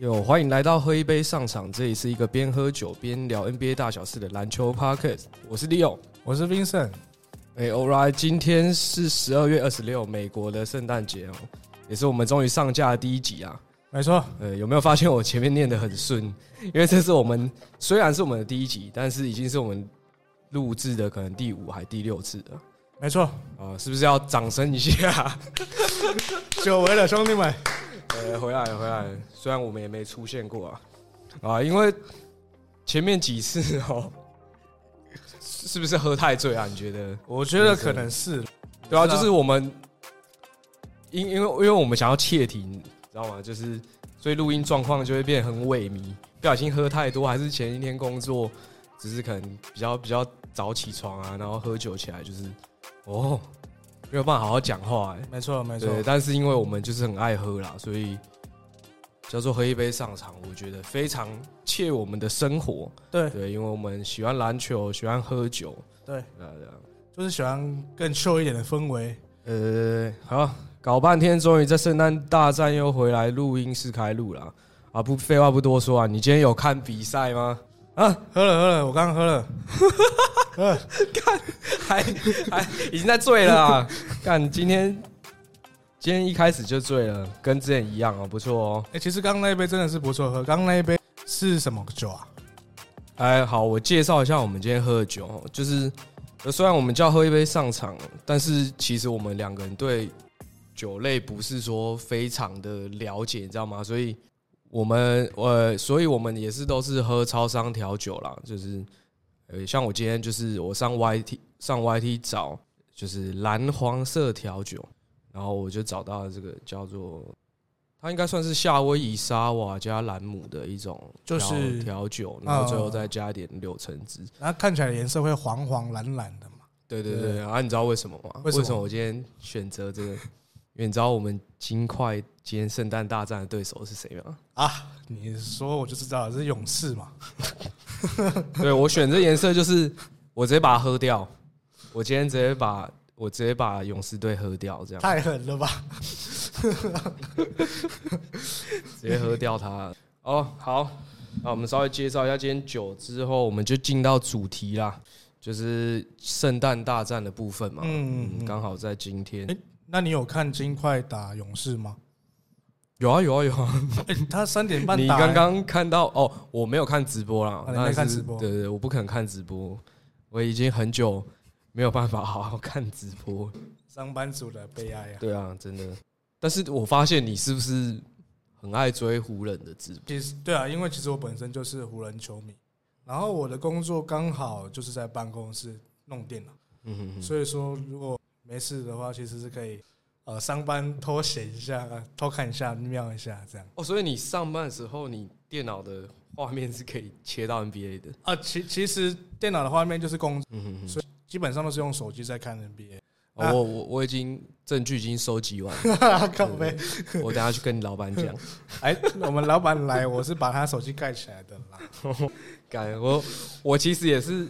有欢迎来到喝一杯上场，这里是一个边喝酒边聊 NBA 大小事的篮球 podcast。我是 Leo，我是 Vincent。哎，Alright，今天是十二月二十六，美国的圣诞节哦，也是我们终于上架的第一集啊。没错，呃，有没有发现我前面念的很顺？因为这是我们虽然是我们的第一集，但是已经是我们录制的可能第五还第六次了。没错，啊，是不是要掌声一下？久违了，兄弟们。呃，回来了，回来了。虽然我们也没出现过啊，啊，因为前面几次哦，是不是喝太醉啊？你觉得？我觉得可能是，对啊，就是我们因因为因为我们想要窃听，知道吗？就是所以录音状况就会变得很萎靡，不小心喝太多，还是前一天工作，只是可能比较比较早起床啊，然后喝酒起来就是哦。没有办法好好讲话，哎，没错没错。对，但是因为我们就是很爱喝啦，所以叫做喝一杯上场，我觉得非常切我们的生活。对对，因为我们喜欢篮球，喜欢喝酒，对对对，就是喜欢更秀一点的氛围。呃，好，搞半天，终于在圣诞大战又回来录音室开录了啊！不，废话不多说啊，你今天有看比赛吗？啊，喝了喝了，我刚刚喝了。看，还还已经在醉了啊！看今天今天一开始就醉了，跟之前一样哦，不错哦。哎，其实刚刚那一杯真的是不错喝。刚刚那一杯是什么酒啊？哎，好，我介绍一下我们今天喝的酒。就是虽然我们叫喝一杯上场，但是其实我们两个人对酒类不是说非常的了解，你知道吗？所以我们呃，所以我们也是都是喝超商调酒啦，就是。呃，像我今天就是我上 YT 上 YT 找，就是蓝黄色调酒，然后我就找到了这个叫做，它应该算是夏威夷沙瓦加兰姆的一种，就是调酒，然后最后再加一点柳橙汁，然后看起来颜色会黄黄蓝蓝的嘛。对对对，啊，你知道为什么吗？为什么我今天选择这个？因为你知道我们金块今天圣诞大战的对手是谁吗？啊，你说我就知道是勇士嘛。对我选这颜色就是我直接把它喝掉。我今天直接把我直接把勇士队喝掉，这样太狠了吧？直接喝掉它。哦，好，那我们稍微介绍一下今天酒之后，我们就进到主题啦，就是圣诞大战的部分嘛。嗯，刚好在今天。那你有看金块打勇士吗？有啊有啊有啊！他三点半。你刚刚看到哦？我没有看直播啦，没看直播。对对，我不可能看直播。我已经很久没有办法好好看直播。上班族的悲哀啊！对啊，真的。但是我发现你是不是很爱追湖人的直播？其实对啊，因为其实我本身就是湖人球迷，然后我的工作刚好就是在办公室弄电脑，嗯哼哼。所以说如果。没事的话，其实是可以，呃，上班偷写一下，偷看一下，瞄一下，这样。哦，所以你上班的时候，你电脑的画面是可以切到 NBA 的啊？其其实电脑的画面就是工，所以基本上都是用手机在看 NBA。我我我已经证据已经收集完，靠背，我等下去跟你老板讲。哎，我们老板来，我是把他手机盖起来的啦。盖我我其实也是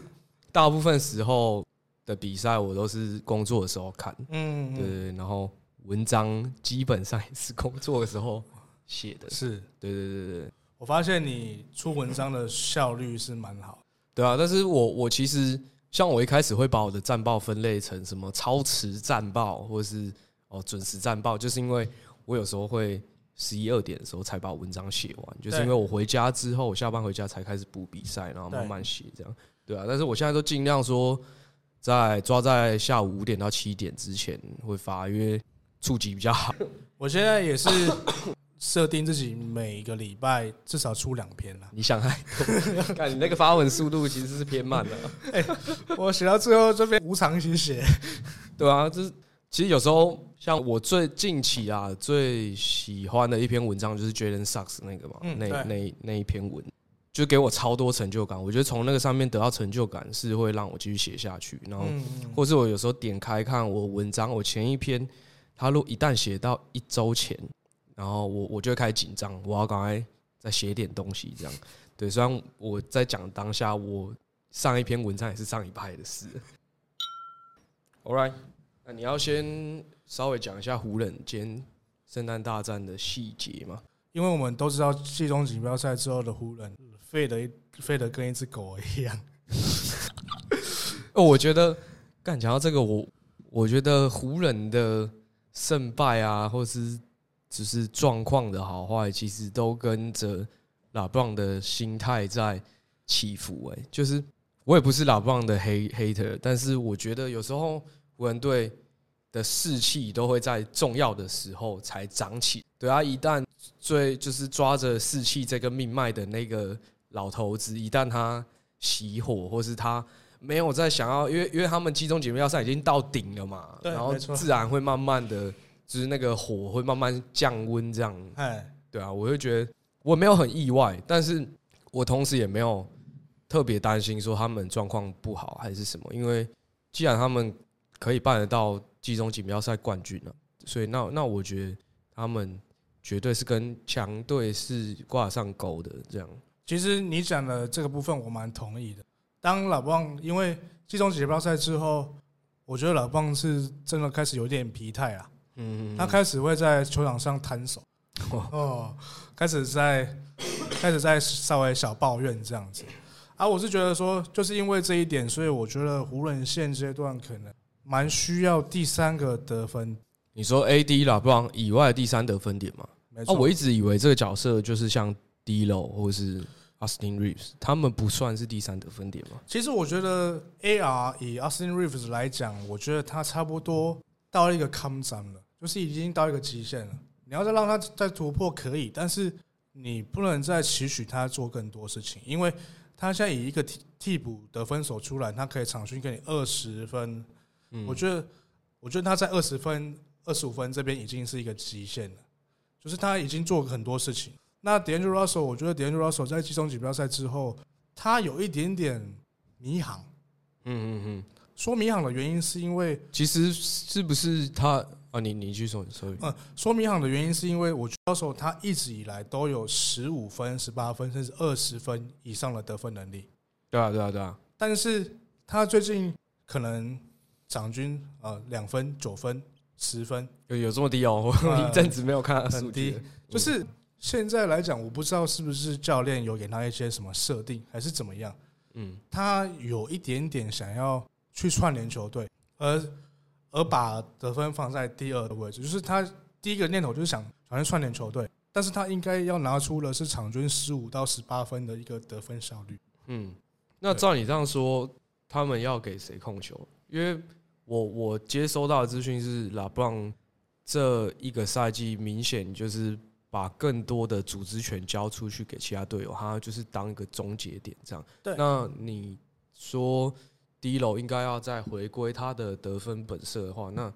大部分时候。的比赛我都是工作的时候看，嗯，对对，然后文章基本上也是工作的时候写的，是对对对对。我发现你出文章的效率是蛮好，对啊。但是我我其实像我一开始会把我的战报分类成什么超时战报，或者是哦准时战报，就是因为我有时候会十一二点的时候才把文章写完，就是因为我回家之后，我下班回家才开始补比赛，然后慢慢写这样，对啊。但是我现在都尽量说。在抓在下午五点到七点之前会发，因为触及比较好。我现在也是 设定自己每个礼拜至少出两篇了。你想太多，看你那个发文速度其实是偏慢的。哎，我写到最后这边无偿写写，对啊，就是其实有时候像我最近期啊最喜欢的一篇文章就是 Jalen Sucks 那个嘛，那那那一篇文。就给我超多成就感，我觉得从那个上面得到成就感是会让我继续写下去，然后，或是我有时候点开看我文章，我前一篇，他如果一旦写到一周前，然后我我就会开始紧张，我要赶快再写点东西，这样，对，虽然我在讲当下，我上一篇文章也是上一派的事。All right，那你要先稍微讲一下湖人间圣诞大战的细节吗？因为我们都知道季中锦标赛之后的湖人废的废的跟一只狗一样。哦，我觉得，干讲到这个，我我觉得湖人的胜败啊，或是只是状况的好坏，其实都跟着拉布朗的心态在起伏。哎，就是我也不是拉布朗的黑 hater，但是我觉得有时候湖人队的士气都会在重要的时候才涨起。对啊，一旦最就是抓着士气这个命脉的那个老头子，一旦他熄火，或是他。没有在想要，因为因为他们集中锦标赛已经到顶了嘛，然后自然会慢慢的，就是那个火会慢慢降温这样。哎，对啊，我就觉得我没有很意外，但是我同时也没有特别担心说他们状况不好还是什么，因为既然他们可以办得到集中锦标赛冠军了，所以那那我觉得他们绝对是跟强队是挂上钩的这样。其实你讲的这个部分我蛮同意的。当老棒因为季中锦标赛之后，我觉得老棒是真的开始有点疲态啊。嗯，他开始会在球场上摊手，哦，开始在开始在稍微小抱怨这样子。啊，我是觉得说，就是因为这一点，所以我觉得湖人现阶段可能蛮需要第三个得分。你说 A D 老棒以外第三得分点吗？没错，我一直以为这个角色就是像 D 楼或是。Austin Reeves，他们不算是第三得分点吗？其实我觉得 AR 以 Austin Reeves 来讲，我觉得他差不多到了一个 comeson 了，就是已经到一个极限了。你要再让他再突破可以，但是你不能再期许他做更多事情，因为他现在以一个替替补得分手出来，他可以场均给你二十分。嗯我觉得，我觉得他在二十分、二十五分这边已经是一个极限了，就是他已经做很多事情。那 D'Angelo Russell，我觉得 D'Angelo Russell 在季中锦标赛之后，他有一点点迷航。嗯嗯嗯，说迷航的原因是因为，其实是不是他啊？你你去说说。嗯，说迷航的原因是因为我 Russell 他一直以来都有十五分、十八分甚至二十分以上的得分能力。对啊，对啊，对啊。但是他最近可能场均啊两分、九分、十分，有有这么低哦？我一阵子没有看很低，就是。现在来讲，我不知道是不是教练有给他一些什么设定，还是怎么样。嗯，他有一点点想要去串联球队，而而把得分放在第二的位置，就是他第一个念头就是想想要串联球队，但是他应该要拿出的是场均十五到十八分的一个得分效率。嗯，那照你这样说，他们要给谁控球？因为我我接收到的资讯是，拉布朗这一个赛季明显就是。把更多的组织权交出去给其他队友，他就是当一个终结点这样。对，那你说第一楼应该要再回归他的得分本色的话，那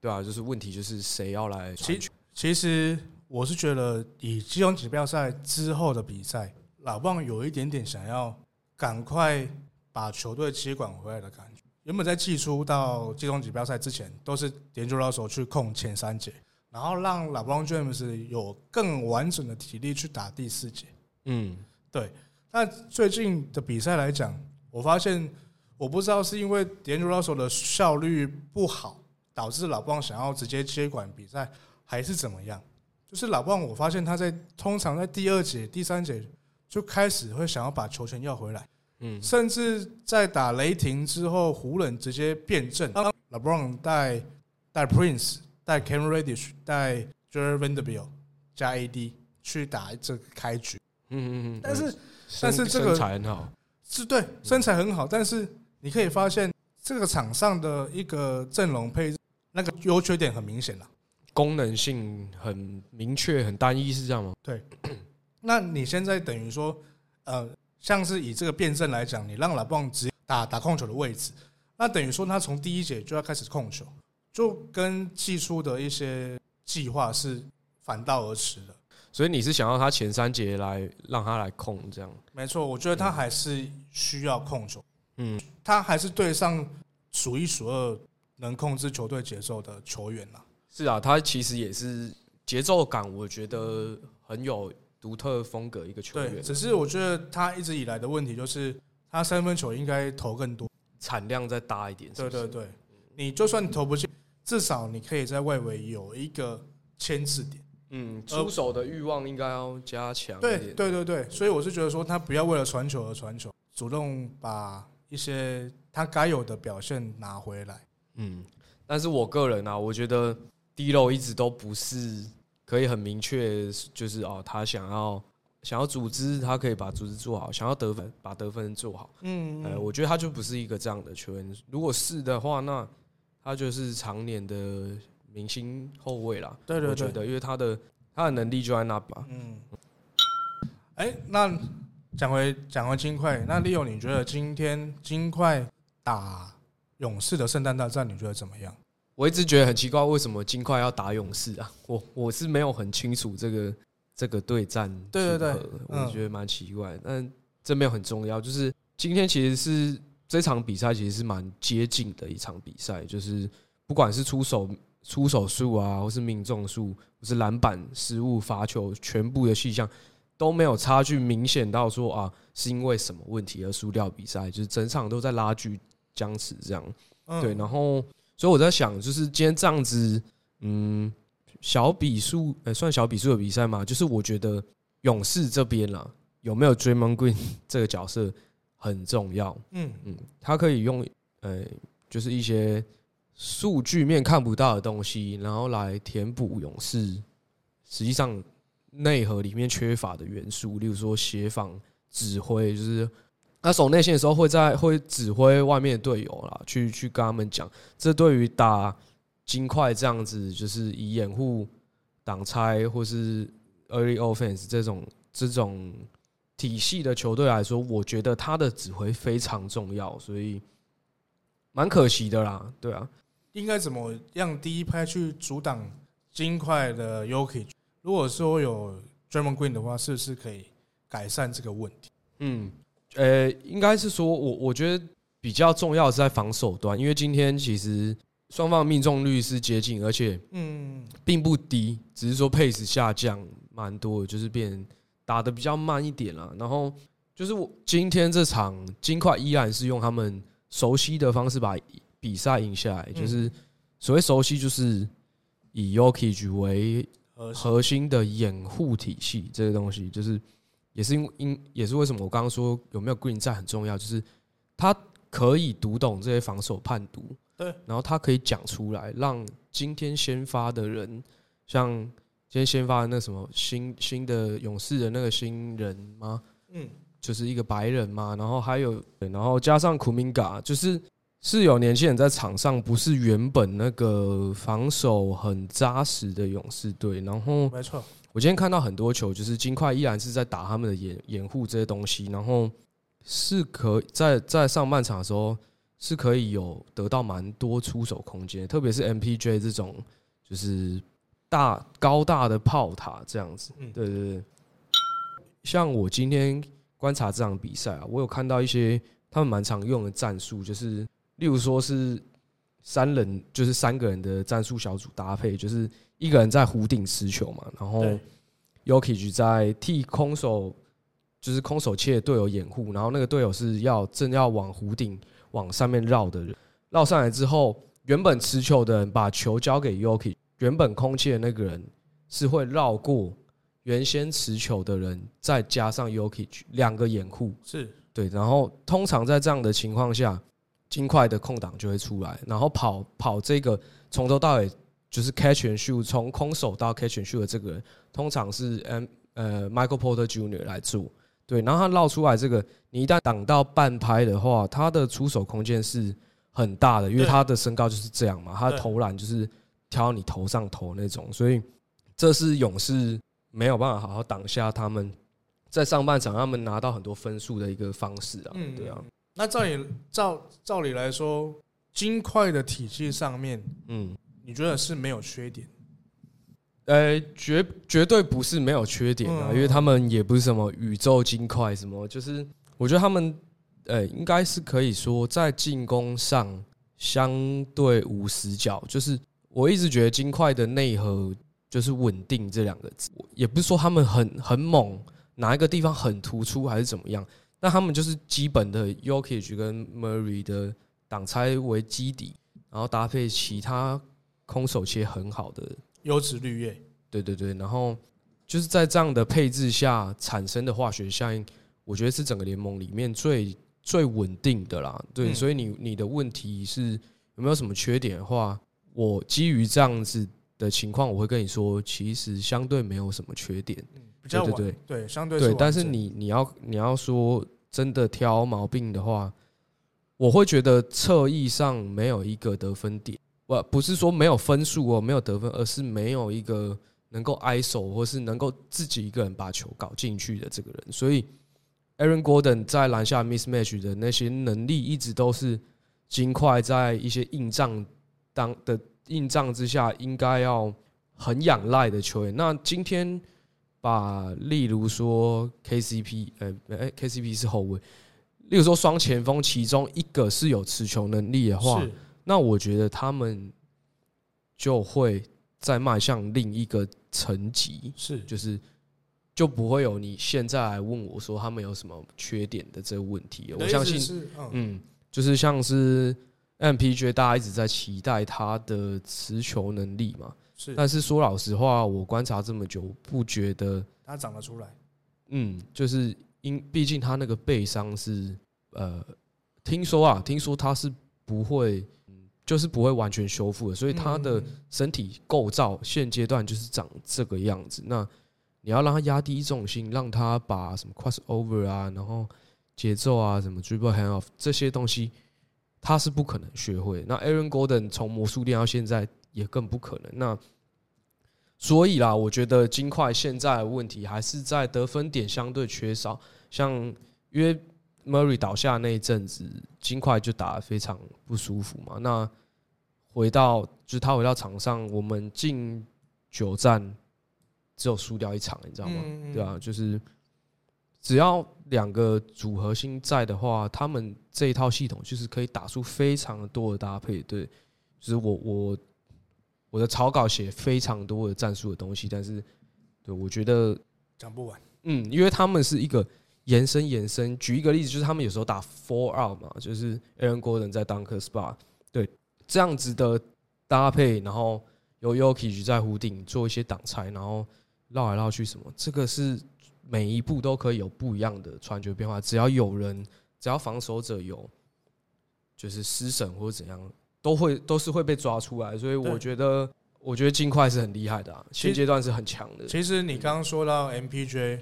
对啊，就是问题就是谁要来？其其实我是觉得，以季中锦标赛之后的比赛，老棒有一点点想要赶快把球队接管回来的感觉。原本在季初到季中锦标赛之前，都是点球老手去控前三节。然后让老布朗 James 有更完整的体力去打第四节。嗯，对。那最近的比赛来讲，我发现我不知道是因为 D'Angelo Russell 的效率不好，导致老布朗想要直接接管比赛，还是怎么样？就是老布朗，我发现他在通常在第二节、第三节就开始会想要把球权要回来。嗯，甚至在打雷霆之后，湖人直接变阵，老布朗带带 Prince。带 Cam Reddish 带 Jared Vanderbilt 加 AD 去打这个开局，嗯嗯嗯，但是但是这个身材很好，是对身材很好，但是你可以发现这个场上的一个阵容配置那个优缺点很明显了，功能性很明确很单一是这样吗？对，那你现在等于说呃，像是以这个辩证来讲，你让老棒直接打打控球的位置，那等于说他从第一节就要开始控球。就跟技术的一些计划是反道而驰的，所以你是想要他前三节来让他来控这样？没错，我觉得他还是需要控球，嗯，他还是对上数一数二能控制球队节奏的球员啦。是啊，他其实也是节奏感，我觉得很有独特风格一个球员。只是我觉得他一直以来的问题就是他三分球应该投更多，产量再大一点。对对对，你就算投不进。至少你可以在外围有一个牵制点，嗯，出手的欲望应该要加强。对对对对，所以我是觉得说，他不要为了传球而传球，主动把一些他该有的表现拿回来。嗯，但是我个人啊，我觉得低漏一直都不是可以很明确，就是哦，他想要想要组织，他可以把组织做好；想要得分，把得分做好。嗯，呃，我觉得他就不是一个这样的球员。如果是的话，那他就是常年的明星后卫啦。对对对，因为他的他的能力就在那吧。嗯。哎，那讲回讲回金块，那 Leo，你觉得今天金块打？勇士的圣诞大战，你觉得怎么样？我一直觉得很奇怪，为什么金块要打勇士啊？我我是没有很清楚这个这个对战，对对对，我觉得蛮奇怪。但这没有很重要，就是今天其实是这场比赛，其实是蛮接近的一场比赛，就是不管是出手出手数啊，或是命中数，或是篮板失误、罚球，全部的细项都没有差距明显到说啊，是因为什么问题而输掉比赛，就是整场都在拉锯。僵持这样，对，然后所以我在想，就是今天这样子，嗯，小比数，呃，算小比数的比赛嘛，就是我觉得勇士这边啦，有没有 Draymond Green 这个角色很重要，嗯嗯，他可以用，呃，就是一些数据面看不到的东西，然后来填补勇士实际上内核里面缺乏的元素，例如说协防、指挥，就是。他守内线的时候，会在会指挥外面的队友啦，去去跟他们讲。这对于打金块这样子，就是以掩护、挡拆或是 early offense 这种这种体系的球队来说，我觉得他的指挥非常重要，所以蛮可惜的啦。对啊，应该怎么样第一拍去阻挡金块的 Yoki？如果说有 Draymond Green 的话，是不是可以改善这个问题？嗯。呃，应该是说，我我觉得比较重要是在防守端，因为今天其实双方命中率是接近，而且嗯，并不低，只是说 pace 下降蛮多，就是变打的比较慢一点了。然后就是我今天这场金块依然是用他们熟悉的方式把比赛赢下来，就是所谓熟悉，就是以 Yoki 为核心的掩护体系，这个东西就是。也是因因也是为什么我刚刚说有没有 Green 在很重要，就是他可以读懂这些防守判读，对，然后他可以讲出来，让今天先发的人，像今天先发的那什么新新的勇士的那个新人吗？嗯，就是一个白人嘛，然后还有，然后加上库明嘎，就是是有年轻人在场上，不是原本那个防守很扎实的勇士队，然后没错。我今天看到很多球，就是金块依然是在打他们的掩掩护这些东西，然后是可在在上半场的时候是可以有得到蛮多出手空间，特别是 MPJ 这种就是大高大的炮塔这样子。对对对，像我今天观察这场比赛啊，我有看到一些他们蛮常用的战术，就是例如说是三人，就是三个人的战术小组搭配，就是。一个人在弧顶持球嘛，然后 Yoki 在替空手，就是空手切队友掩护，然后那个队友是要正要往弧顶往上面绕的人，绕上来之后，原本持球的人把球交给 Yoki，原本空气的那个人是会绕过原先持球的人，再加上 Yoki 两个掩护，是对，然后通常在这样的情况下，金块的空档就会出来，然后跑跑这个从头到尾。就是 catch and shoot，从空手到 catch and shoot 的这个人，通常是 M 呃 Michael Porter Jr. 来做，对，然后他绕出来这个，你一旦挡到半拍的话，他的出手空间是很大的，因为他的身高就是这样嘛，他的投篮就是挑你头上头那种，所以这是勇士没有办法好好挡下他们在上半场他们拿到很多分数的一个方式啊，嗯对啊。那照理照照理来说，金块的体系上面，嗯。你觉得是没有缺点？呃，绝绝对不是没有缺点啊，因为他们也不是什么宇宙金块什么，就是我觉得他们呃，应该是可以说在进攻上相对无死角。就是我一直觉得金块的内核就是稳定这两个字，也不是说他们很很猛，哪一个地方很突出还是怎么样，但他们就是基本的 Yokich 跟 Murray 的挡拆为基底，然后搭配其他。空手切很好的优质绿叶，对对对对，然后就是在这样的配置下产生的化学效应，我觉得是整个联盟里面最最稳定的啦。对，所以你你的问题是有没有什么缺点的话，我基于这样子的情况，我会跟你说，其实相对没有什么缺点。比较对对，相对对，但是你你要你要说真的挑毛病的话，我会觉得侧翼上没有一个得分点，不不是说没有分数哦，没有得分，而是没有一个能够挨手或是能够自己一个人把球搞进去的这个人。所以，Aaron Gordon 在篮下 mismatch 的那些能力，一直都是金块在一些硬仗当的硬仗之下，应该要很仰赖的球员。那今天。把，例如说 KCP，呃，哎，KCP 是后卫。例如说双前锋，其中一个是有持球能力的话，那我觉得他们就会再迈向另一个层级，是，就是就不会有你现在来问我说他们有什么缺点的这个问题。我相信，嗯，就是像是 MPJ，大家一直在期待他的持球能力嘛。是，但是说老实话，我观察这么久，不觉得他长得出来。嗯，就是因毕竟他那个背伤是，呃，听说啊，听说他是不会，就是不会完全修复的，所以他的身体构造现阶段就是长这个样子。那你要让他压低重心，让他把什么 cross over 啊，然后节奏啊，什么 dribble hand off 这些东西，他是不可能学会。那 Aaron Gordon 从魔术练到现在。也更不可能。那所以啦，我觉得金块现在的问题还是在得分点相对缺少。像因为 Murray 倒下那一阵子，金块就打得非常不舒服嘛。那回到就是他回到场上，我们进九战只有输掉一场，你知道吗？对啊，就是只要两个组合星在的话，他们这一套系统就是可以打出非常多的搭配。对，就是我我。我的草稿写非常多的战术的东西，但是，对我觉得讲不完。嗯，因为他们是一个延伸延伸。举一个例子，就是他们有时候打 four out 嘛，就是 Aaron Gordon 在 Dunker Spot，对这样子的搭配，然后有 Yoki 在弧顶做一些挡拆，然后绕来绕去什么，这个是每一步都可以有不一样的传球变化。只要有人，只要防守者有就是失神或者怎样。都会都是会被抓出来，所以我觉得，我觉得金块是很厉害的，啊现阶段是很强的。其实你刚刚说到 MPJ，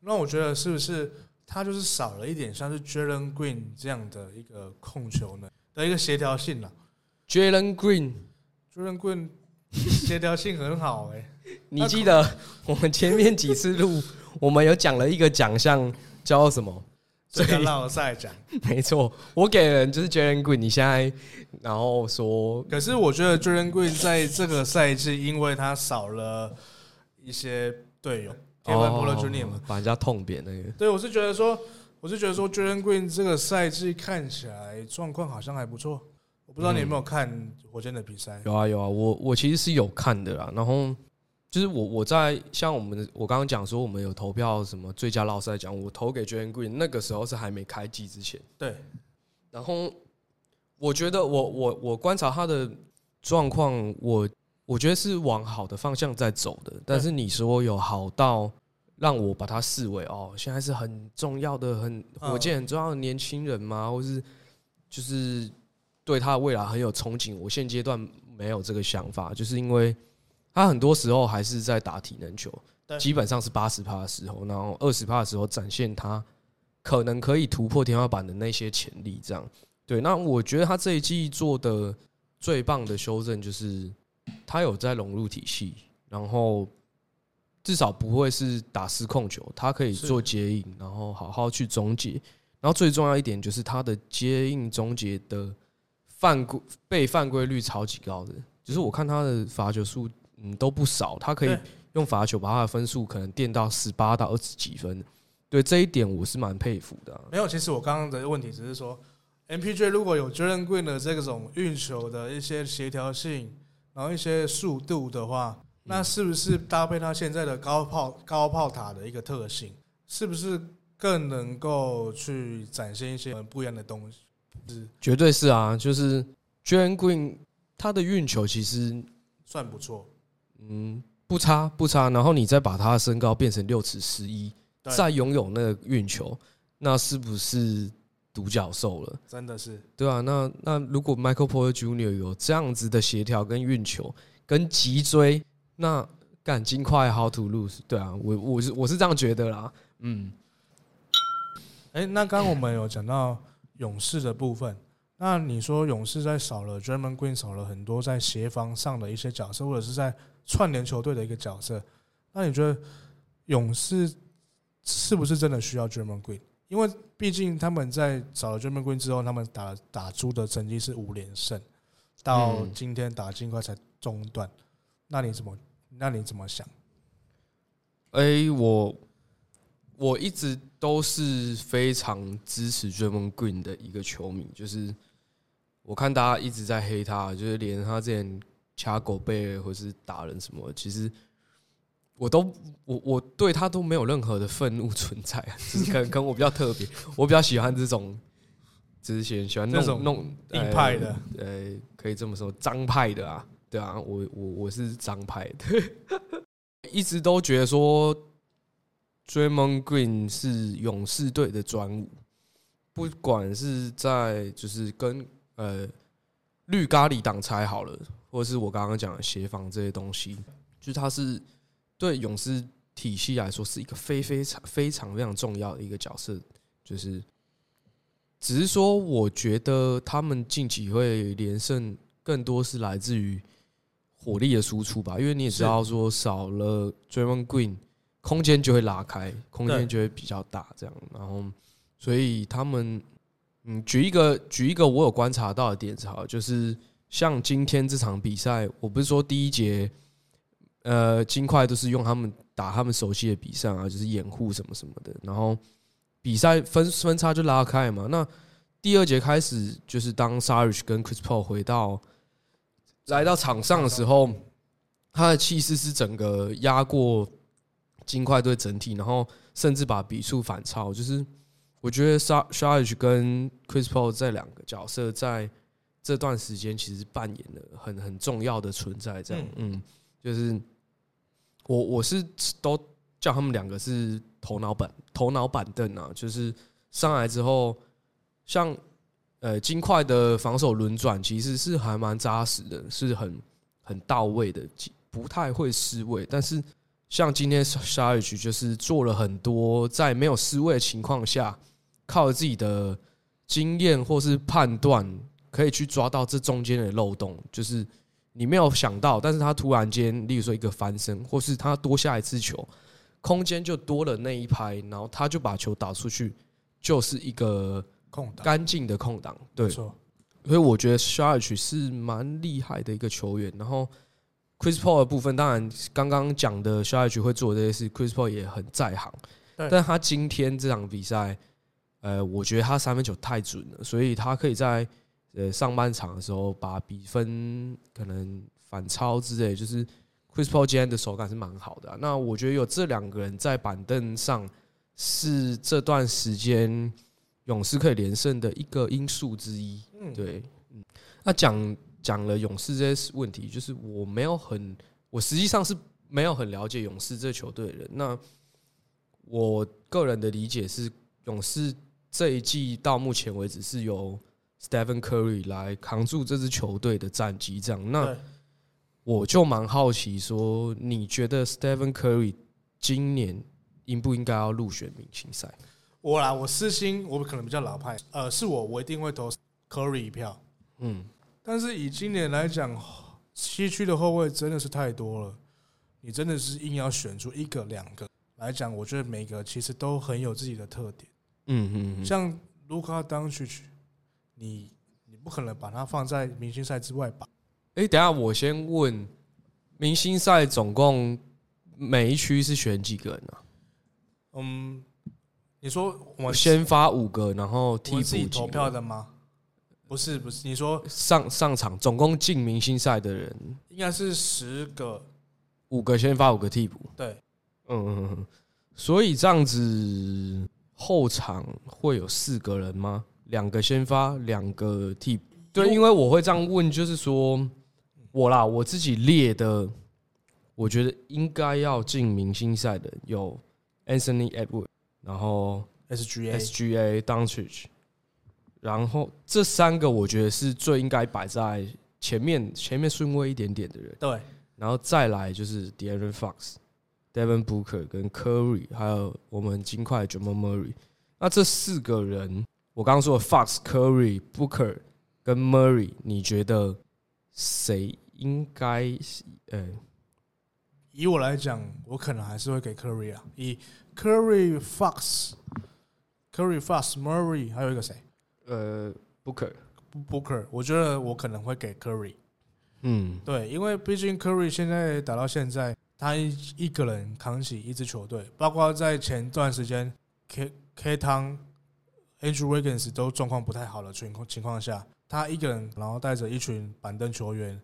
那我觉得是不是他就是少了一点像是 Jalen Green 这样的一个控球呢的一个协调性呢？Jalen Green，Jalen Green 协调性很好哎，你记得我们前面几次录，我们有讲了一个奖项叫什么？最绕赛奖，没错，我给人就是 Jalen Green，你现在然后说，可是我觉得 Jalen Green 在这个赛季，因为他少了一些队友，天分 Polo Junior 把人家痛扁那个，对我是觉得说，我是觉得说 Jalen Green 这个赛季看起来状况好像还不错，我不知道你有没有看火箭的比赛？有啊有啊，我我其实是有看的啦，然后。就是我我在像我们我刚刚讲说我们有投票什么最佳老师来讲，我投给 Jalen Green 那个时候是还没开机之前。对，然后我觉得我我我观察他的状况，我我觉得是往好的方向在走的。但是你说有好到让我把他视为哦，现在是很重要的很火箭很重要的年轻人吗？或是就是对他的未来很有憧憬？我现阶段没有这个想法，就是因为。他很多时候还是在打体能球，基本上是八十趴的时候，然后二十趴的时候展现他可能可以突破天花板的那些潜力。这样，对。那我觉得他这一季做的最棒的修正就是他有在融入体系，然后至少不会是打失控球，他可以做接应，然后好好去终结。然后最重要一点就是他的接应终结的犯规被犯规率超级高的，就是我看他的罚球数。嗯，都不少，他可以用罚球把他的分数可能垫到十八到二十几分，对这一点我是蛮佩服的。没有，其实我刚刚的问题只是说，MPJ 如果有 Jalen Green 的这种运球的一些协调性，然后一些速度的话，那是不是搭配他现在的高炮高炮塔的一个特性，是不是更能够去展现一些很不一样的东西？是，绝对是啊，就是 Jalen Green 他的运球其实算不错。嗯，不差不差，然后你再把他的身高变成六尺十一，再拥有那个运球，那是不是独角兽了？真的是，对啊，那那如果 Michael Porter Jr. 有这样子的协调跟运球跟脊椎，那干金块 How to lose？对啊，我我是我是这样觉得啦。嗯，哎，那刚刚我们有讲到勇士的部分。那你说勇士在少了 German Green，少了很多在协防上的一些角色，或者是在串联球队的一个角色。那你觉得勇士是不是真的需要 German Green？因为毕竟他们在少了 German Green 之后，他们打打出的成绩是五连胜，到今天打尽快才中断。那你怎么？那你怎么想？哎，我我一直都是非常支持 German Green 的一个球迷，就是。我看大家一直在黑他，就是连他之前掐狗背或是打人什么，其实我都我我对他都没有任何的愤怒存在，只是可能跟我比较特别，我比较喜欢这种，之前喜欢那种弄硬派的，呃，可以这么说，张派的啊，对啊，我我我是张派的，一直都觉得说，Draymond Green 是勇士队的专武，不管是在就是跟呃，绿咖喱挡拆好了，或者是我刚刚讲的协防这些东西，就是它是对勇士体系来说是一个非非常非常非常重要的一个角色。就是只是说，我觉得他们近期会连胜，更多是来自于火力的输出吧。因为你也知道，说少了 Draymond Green，空间就会拉开，空间就会比较大，这样。然后，所以他们。嗯，举一个举一个我有观察到的点子哈，就是像今天这场比赛，我不是说第一节，呃，金块都是用他们打他们熟悉的比赛啊，就是掩护什么什么的，然后比赛分分差就拉开嘛。那第二节开始，就是当 Sarge 跟 Chris Paul 回到来到场上的时候，他的气势是整个压过金块队整体，然后甚至把比数反超，就是。我觉得 Sharish 跟 Chris Paul 这两个角色在这段时间其实扮演了很很重要的存在，这样，嗯，就是我我是都叫他们两个是头脑板头脑板凳啊，就是上来之后，像呃金块的防守轮转其实是还蛮扎实的，是很很到位的，不太会失位。但是像今天 Sharish 就是做了很多在没有失位的情况下。靠自己的经验或是判断，可以去抓到这中间的漏洞，就是你没有想到，但是他突然间，例如说一个翻身，或是他多下一次球，空间就多了那一拍，然后他就把球打出去，就是一个空档，干净的空档。对，所以我觉得 s h a r c h 是蛮厉害的一个球员。然后 Chris Paul 的部分，当然刚刚讲的 s h a r c h 会做这些事，Chris Paul 也很在行，但他今天这场比赛。呃，我觉得他三分球太准了，所以他可以在呃上半场的时候把比分可能反超之类，就是 Chris Paul 今天的手感是蛮好的。那我觉得有这两个人在板凳上是这段时间勇士可以连胜的一个因素之一。嗯，对，嗯，那讲讲了勇士这些问题，就是我没有很，我实际上是没有很了解勇士这球队的人。那我个人的理解是，勇士。这一季到目前为止是由 Stephen Curry 来扛住这支球队的战绩，这样。那我就蛮好奇，说你觉得 Stephen Curry 今年应不应该要入选明星赛？我啦，我私心，我可能比较老派，呃，是我，我一定会投 Curry 一票。嗯，但是以今年来讲，西区的后卫真的是太多了，你真的是硬要选出一个、两个来讲，我觉得每个其实都很有自己的特点。嗯嗯，像卢卡当曲曲，你你不可能把它放在明星赛之外吧？哎，等下我先问，明星赛总共每一区是选几个人呢？嗯，你说我先发五个，然后替补投票的吗？不是不是，你说上上场总共进明星赛的人应该是十个，五个先发，五个替补。对，嗯嗯嗯，所以这样子。后场会有四个人吗？两个先发，两个替补。对，因为我会这样问，就是说我啦，我自己列的，我觉得应该要进明星赛的有 Anthony Edward，然后 SGA SGA d o n c i c 然后这三个我觉得是最应该摆在前面前面顺位一点点的人。对，然后再来就是 Darren Fox、Devin Booker 跟 Curry，还有我们金块 Jamal Murray。那这四个人，我刚刚说的 Fox、Curry、Booker 跟 Murray，你觉得谁应该？呃，以我来讲，我可能还是会给 Curry 啊。以 Curry、Fox、Curry、Fox、Murray，还有一个谁？呃，Booker、Booker，我觉得我可能会给 Curry。嗯，对，因为毕竟 Curry 现在打到现在，他一个人扛起一支球队，包括在前段时间 K K 汤、Andrew Wiggins 都状况不太好的情况情况下，他一个人然后带着一群板凳球员，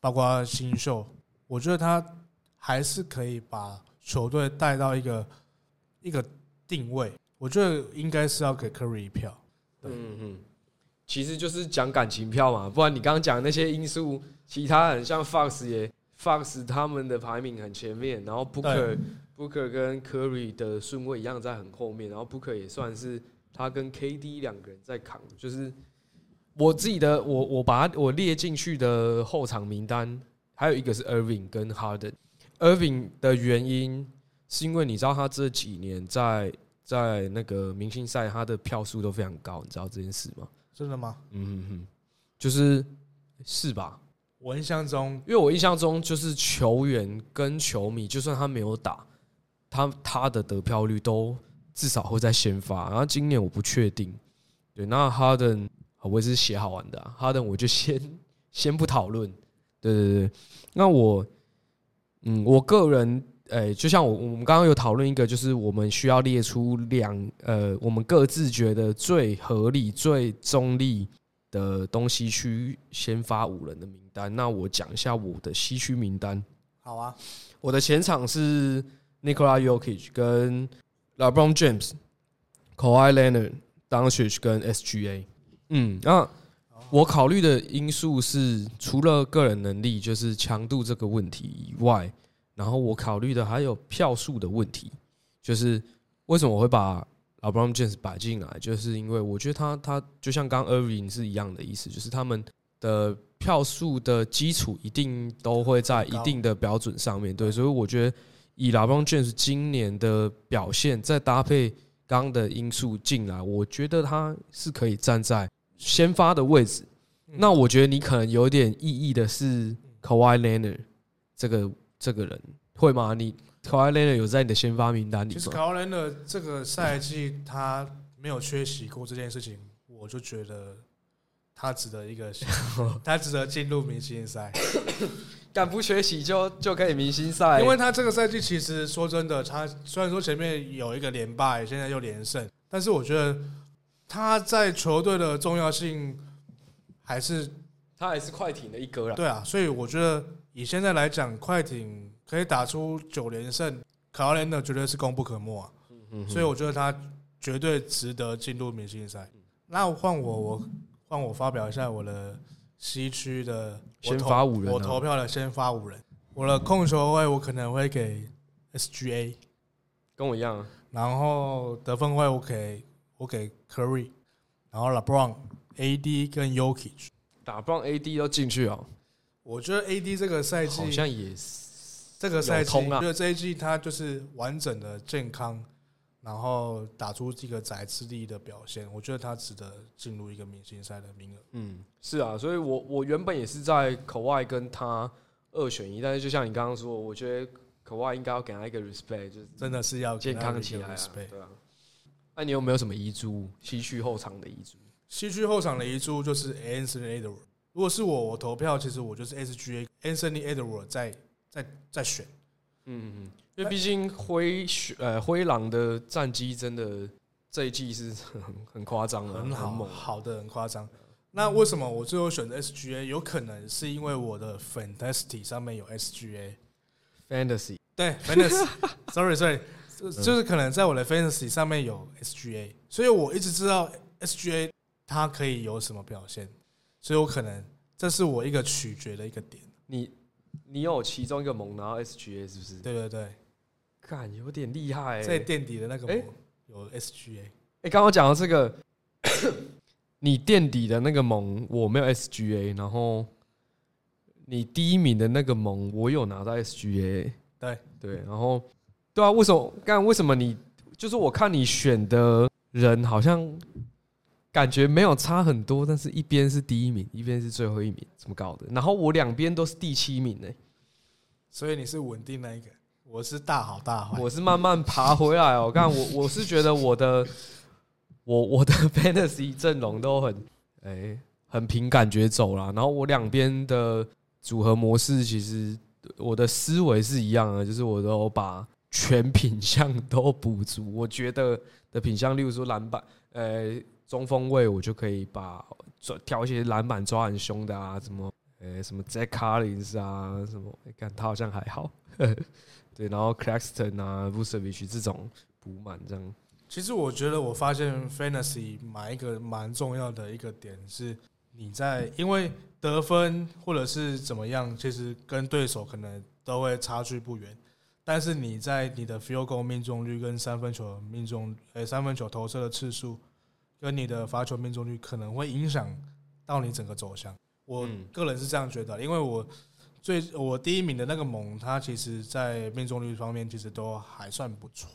包括新秀，我觉得他还是可以把球队带到一个一个定位。我觉得应该是要给 Curry 一票。嗯嗯，其实就是讲感情票嘛，不然你刚刚讲那些因素，其他人像 Fox 也 Fox 他们的排名很前面，然后 Booker Booker 跟 Curry 的顺位一样在很后面，然后 Booker 也算是他跟 KD 两个人在扛，就是我自己的我我把它我列进去的后场名单，还有一个是 Irving 跟 Harden。Irving 的原因是因为你知道他这几年在。在那个明星赛，他的票数都非常高，你知道这件事吗？真的吗？嗯哼哼，就是是吧？我印象中，因为我印象中就是球员跟球迷，就算他没有打，他他的得票率都至少会在先发。然后今年我不确定，对，那哈登我也是写好玩的，哈登我就先先不讨论。对对对，那我嗯，我个人。诶，就像我我们刚刚有讨论一个，就是我们需要列出两呃，我们各自觉得最合理、最中立的东西区先发五人的名单。那我讲一下我的西区名单。好啊，我的前场是 Nikola Jokic 跟 LeBron James、Kawhi Leonard、Doncic 跟 SGA。嗯，那我考虑的因素是除了个人能力，就是强度这个问题以外。然后我考虑的还有票数的问题，就是为什么我会把 LeBron James 摆进来，就是因为我觉得他他就像刚 Irving 是一样的意思，就是他们的票数的基础一定都会在一定的标准上面对，所以我觉得以 LeBron James 今年的表现，再搭配刚的因素进来，我觉得他是可以站在先发的位置。那我觉得你可能有点意义的是 Kawhi Leonard 这个。这个人会吗？你 Kawhi Leonard 有在你的先发名单里其实 Kawhi Leonard 这个赛季他没有缺席过这件事情，我就觉得他值得一个，他值得进入明星赛。敢不缺席就就可以明星赛？因为他这个赛季其实说真的，他虽然说前面有一个连败，现在又连胜，但是我觉得他在球队的重要性还是他还是快艇的一哥了。对啊，所以我觉得。以现在来讲，快艇可以打出九连胜，卡莱的绝对是功不可没啊！所以我觉得他绝对值得进入明星赛。那换我，我换我发表一下我的西区的先发五人，我投票的先发五人。我的控球位我可能会给 SGA，跟我一样。啊然后得分位我给我给 Curry，然后 LeBron、AD 跟 Yokic，打 LeBron、AD 都进去哦。我觉得 A D 这个赛季好像也是这个赛季，觉得这一季他就是完整的健康，然后打出这个宰之力的表现，我觉得他值得进入一个明星赛的名额。嗯，是啊，所以我我原本也是在口外跟他二选一，但是就像你刚刚说，我觉得口外应该要给他一个 respect，就是真的是要健康起来啊，对啊。那你有没有什么遗珠？西区后场的遗珠？西区后场的遗珠就是 Anthony Edwards。如果是我，我投票，其实我就是 SGA Anthony Edwards 在在在选，嗯嗯，因为毕竟灰呃灰狼的战绩真的这一季是很很夸张的，很好好的很夸张。那为什么我最后选择 SGA？有可能是因为我的 Fantasy 上面有 SGA，Fantasy 对 Fantasy，Sorry Sorry，就是可能在我的 Fantasy 上面有 SGA，所以我一直知道 SGA 它可以有什么表现。所以，我可能这是我一个取决的一个点。你你有其中一个盟拿到 SGA 是不是？对对对，看有点厉害、欸。在垫底的那个哎盟有 SGA，哎，刚刚讲到这个，你垫底的那个盟我没有 SGA，然后你第一名的那个盟我有拿到 SGA，对对，然后对啊，为什么？干为什么你就是我看你选的人好像感觉没有差很多，但是一边是第一名，一边是最后一名，怎么搞的？然后我两边都是第七名呢、所以你是稳定那一个，我是大好大坏。我是慢慢爬回来哦。看我，我是觉得我的 我我的 fantasy 阵容都很哎、很凭感觉走啦。然后我两边的组合模式其实我的思维是一样的，就是我都把全品相都补足。我觉得的品相，例如说篮板，呃，中锋位我就可以把抓挑一些篮板抓很凶的啊，什么呃什么 Jack Collins 啊，什么，哎看他好像还好。对，然后 Claxton 啊、Vucevic 这种补满这样。其实我觉得我发现 fantasy 买一个蛮重要的一个点是，你在因为得分或者是怎么样，其实跟对手可能都会差距不远。但是你在你的 field goal 命中率跟三分球命中，呃、三分球投射的次数，跟你的罚球命中率可能会影响到你整个走向。我嗯个人是这样觉得，因为我最我第一名的那个猛，他其实在命中率方面其实都还算不错。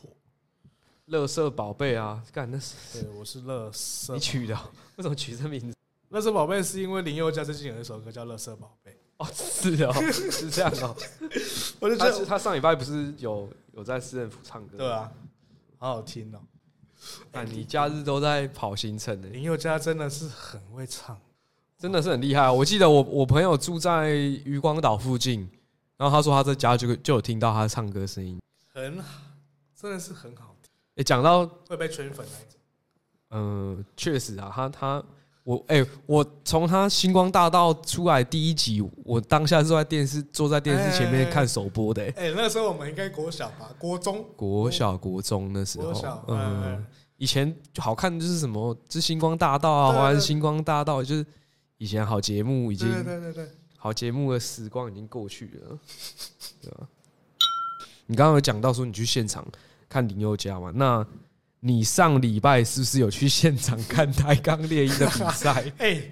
乐色宝贝啊，干那是对，我是乐色你。取的哦，为什么取这名字？乐色宝贝是因为林宥嘉最近有一首歌叫《乐色宝贝》，哦，是哦，是这样哦。我就觉得他上礼拜不是有有在私人府唱歌？对，啊，好好听哦。啊，你假日都在跑行程呢，林宥嘉真的是很会唱，真的是很厉害啊。我记得我我朋友住在渔光岛附近，然后他说他在家就就有听到他唱歌声音。很好，真的是很好听，诶，讲到会被圈粉那一种。嗯，确实啊，他他我哎、我从他星光大道出来第一集，我当下是坐在电视坐在电视前面看首播的、欸，哎，那时候我们应该国小吧，国中，国小国中那时候国小，，嗯嗯，，以前好看就是什么，就是星光大道啊，或者是星光大道，就是以前好节目已对经对对对对，好节目的时光已经过去了，对吧？你刚刚有讲到说你去现场看林宥嘉嘛？那你上礼拜是不是有去现场看台钢猎鹰的比赛？哎，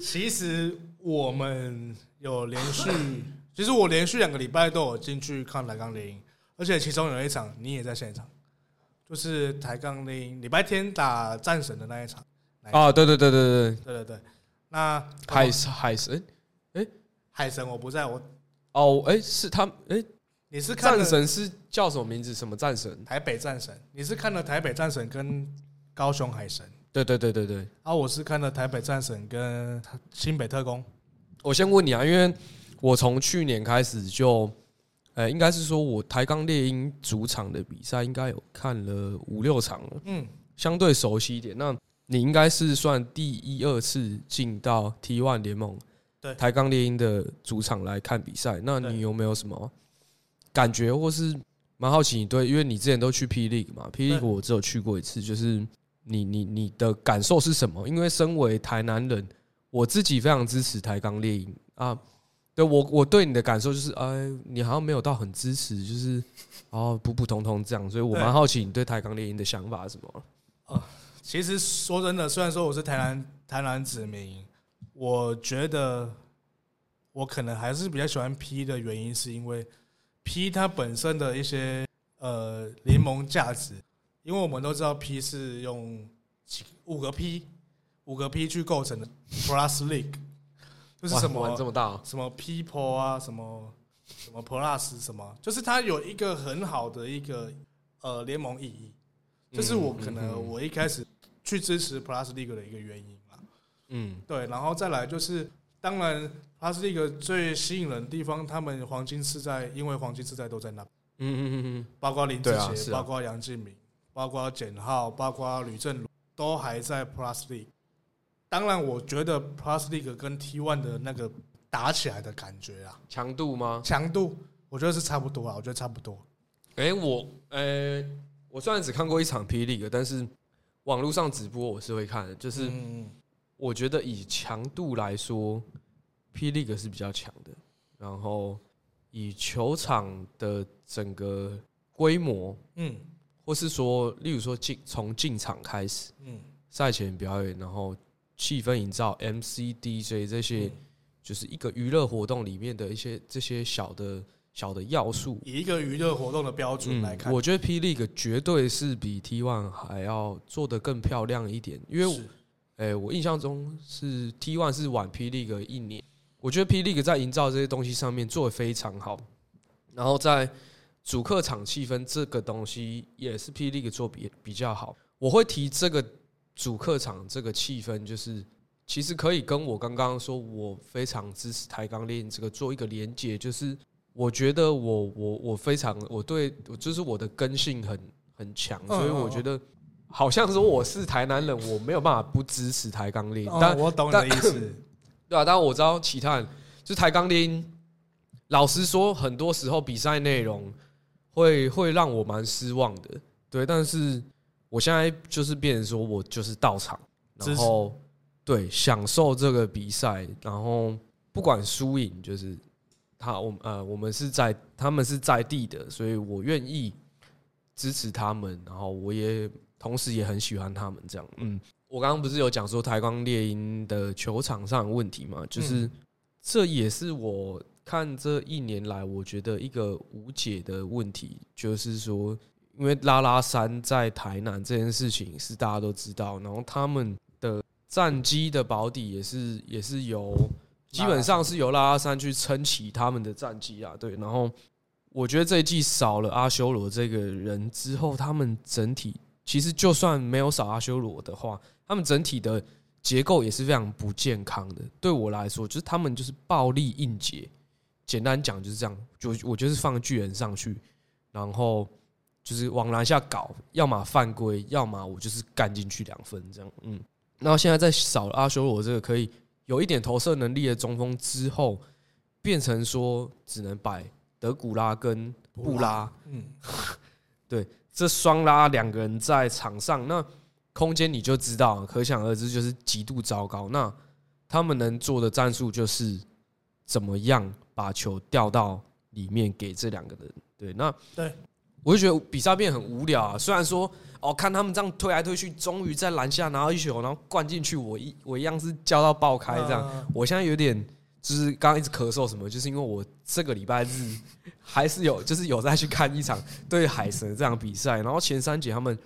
其实我们有连续，其实我连续两个礼拜都有进去看台钢猎鹰，而且其中有一场你也在现场，就是台钢猎鹰礼拜天打战神的那一场。啊，对对对对对，对对对，那海海神海神我不在，我哦，哎，是他哎，你是看战神是叫什么名字？什么战神？台北战神，你是看了台北战神跟高雄海神，对对对对对。啊，我是看了台北战神跟新北特工。我先问你啊，因为我从去年开始就，呃，应该是说我台钢猎鹰主场的比赛应该有看了五六场了，嗯，相对熟悉一点。那你应该是算第一二次进到 T One 联盟，对台钢猎鹰的主场来看比赛。那你有没有什么感觉，或是蛮好奇你对？因为你之前都去霹雳嘛，霹雳对我只有去过一次，就是你你你的感受是什么？因为身为台南人，我自己非常支持台钢猎鹰啊。对我我对你的感受就是，哎，你好像没有到很支持，就是 哦普普通通这样，所以我蛮好奇你对台钢猎鹰的想法是什么。其实说真的，虽然说我是台南台南子民，我觉得我可能还是比较喜欢 P 的原因，是因为 P 它本身的一些呃联盟价值，因为我们都知道 P 是用几五个 P 五个 P 去构成的 Plus League，就是什么玩这么大哦、什么 people 啊，什么什么 plus 什么，就是它有一个很好的一个呃联盟意义，这是我可能嗯我一开始去支持 plus league 的一个原因啦。嗯，对，然后再来就是，当然 plus league 最吸引人的地方，他们黄金世代，因为黄金世代都在那，嗯嗯嗯嗯包括林志杰，包括杨敬明，包括简浩，包括吕正儒，都还在 plus league。当然，我觉得 plus league 跟 T one 的那个打起来的感觉啊，强度吗？强度，我觉得是差不多啊，我觉得差不多。哎、我呃、我虽然只看过一场霹雳的，但是网络上直播我是会看的。就是嗯，我觉得以强度来说，霹雳是比较强的。然后以球场的整个规模，嗯，或是说，例如说进从进场开始，嗯，赛前表演，然后气氛营造，MC、DJ 这些，就是一个娱乐活动里面的一些这些小的小的要素。以一个娱乐活动的标准来看，我觉得 P League 绝对是比 T One 还要做的更漂亮一点，因为，哎，我印象中是 T One 是晚 P League 一年。我觉得 P League 在营造这些东西上面做的非常好，然后在主客场气氛这个东西也是 P League 做比比较好。我会提这个主客场这个气氛，就是其实可以跟我刚刚说我非常支持抬杠练这个做一个连接，就是我觉得我我我非常我对就是我的根性很很强，所以我觉得好像说我是台南人，我没有办法不支持抬杠练。但我懂你的意思。对啊，当然我知道其他人就台钢猎鹰。老实说，很多时候比赛内容会会让我蛮失望的。对，但是我现在就是变成说我就是到场，然后对享受这个比赛，然后不管输赢，就是他我呃我们是在他们是在地的，所以我愿意支持他们，然后我也同时也很喜欢他们这样，嗯。我刚刚不是有讲说台光猎鹰的球场上问题嘛？就是这也是我看这一年来我觉得一个无解的问题，就是说，因为拉拉山在台南这件事情是大家都知道，然后他们的战机的保底也是也是由基本上是由拉拉山去撑起他们的战机啊，对。然后我觉得这一季少了阿修罗这个人之后，他们整体其实就算没有少阿修罗的话。他们整体的结构也是非常不健康的。对我来说，就是他们就是暴力硬结，简单讲就是这样。就我就是放巨人上去，然后就是往篮下搞，要么犯规，要么我就是干进去两分这样。嗯，然后现在在少了阿修罗这个可以有一点投射能力的中锋之后，变成说只能摆德古拉跟布拉。嗯，对，这双拉两个人在场上那。空间你就知道，可想而知就是极度糟糕。那他们能做的战术就是怎么样把球调到里面给这两个人。对，那对我就觉得比赛变很无聊啊。虽然说哦，看他们这样推来推去，终于在篮下拿到一球，然后灌进去，我一我一样是叫到爆开这样。我现在有点就是刚刚一直咳嗽什么，就是因为我这个礼拜日还是有就是有在去看一场对海神这场比赛，然后前三节他们。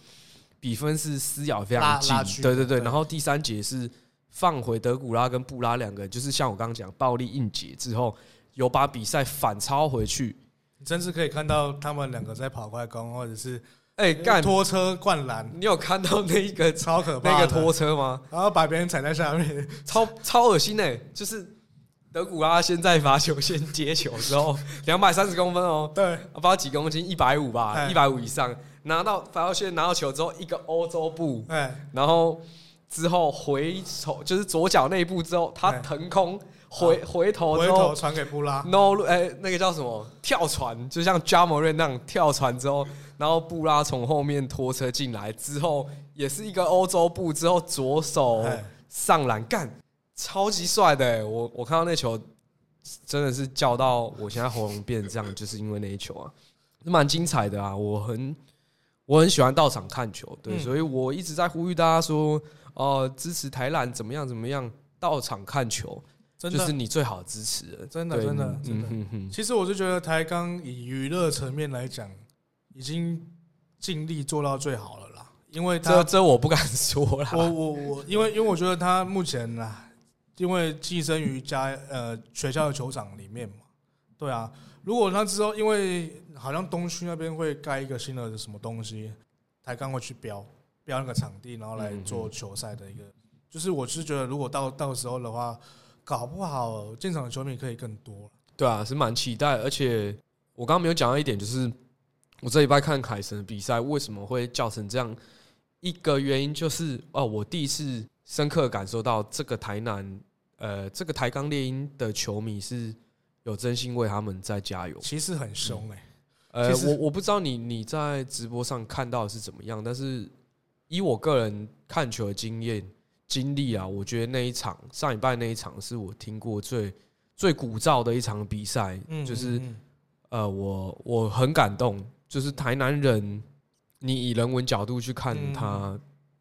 比分是撕咬非常近，对对对，然后第三节是放回德古拉跟布拉两个人，就是像我刚刚讲暴力硬解之后，有把比赛反超回去，真是可以看到他们两个在跑快攻，或者是哎干拖车灌篮，你有看到那一个 超可怕那个拖车吗？然后把别人踩在下面，超超恶心哎！就是德古拉先在罚球先接球之后，两百三十公分哦，对，不知道几公斤，一百五吧，一百五以上。拿到罚球线，拿到球之后，一个欧洲步，哎，然后之后回手就是左脚那一步之后，他腾空回回头回头传给布拉，no，哎，那个叫什么？跳船，就像加莫瑞那样跳船之后，然后布拉从后面拖车进来之后，也是一个欧洲步之后左手上篮干，超级帅的，我我看到那球真的是叫到我现在喉咙变这样，就是因为那一球啊，蛮精彩的啊，我很。我很喜欢到场看球，对，所以我一直在呼吁大家说，哦，支持台篮怎么样怎么样，到场看球，就是你最好的支持人，真的真的真的。其实我就觉得台钢以娱乐层面来讲，已经尽力做到最好了啦。因为这这我不敢说啦，我我我，因为因为我觉得他目前啦，因为寄生于家呃学校的球场里面嘛，对啊。如果他之后，因为好像东区那边会盖一个新的什么东西，台钢会去标标那个场地，然后来做球赛的一个，就是我是觉得，如果到到时候的话，搞不好进场的球迷可以更多。对啊，是蛮期待。而且我刚刚没有讲到一点，就是我这礼拜看凯神的比赛，为什么会叫成这样？一个原因就是哦，我第一次深刻感受到这个台南，呃，这个台钢猎鹰的球迷是。有真心为他们在加油，其实很凶哎。呃，我我不知道你你在直播上看到是怎么样，但是以我个人看球的经验经历啊，我觉得那一场上礼拜那一场是我听过最最鼓噪的一场比赛。嗯，就是呃，我我很感动，就是台南人，你以人文角度去看他，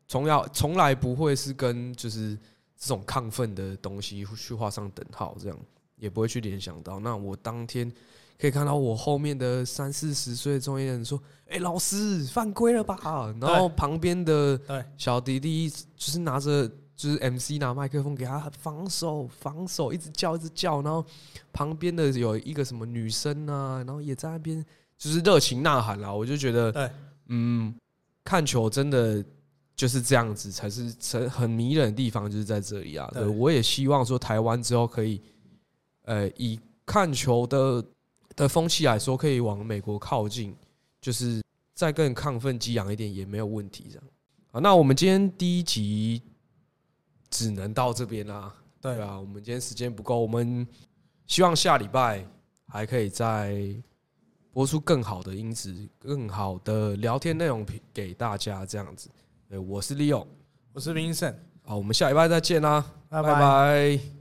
从要从来不会是跟就是这种亢奋的东西去画上等号，这样也不会去联想到。那我当天可以看到我后面的三四十岁的中年人说：“哎，老师犯规了吧？”然后旁边的小弟弟就是拿着。就是 MC 拿麦克风给他防守，防守，一直叫，一直叫，然后旁边的有一个什么女生啊，然后也在那边就是热情呐喊啦。我就觉得，对，嗯，看球真的就是这样子，才是很很迷人的地方，就是在这里啊。对，我也希望说台湾之后可以，呃，以看球的的风气来说，可以往美国靠近，就是再更亢奋激昂一点也没有问题。这样啊，那我们今天第一集。只能到这边啦，对啊，我们今天时间不够，我们希望下礼拜还可以再播出更好的音质、更好的聊天内容给大家，这样子。对，我是 Leo，我是 Vincent，好，我们下礼拜再见啦，拜拜。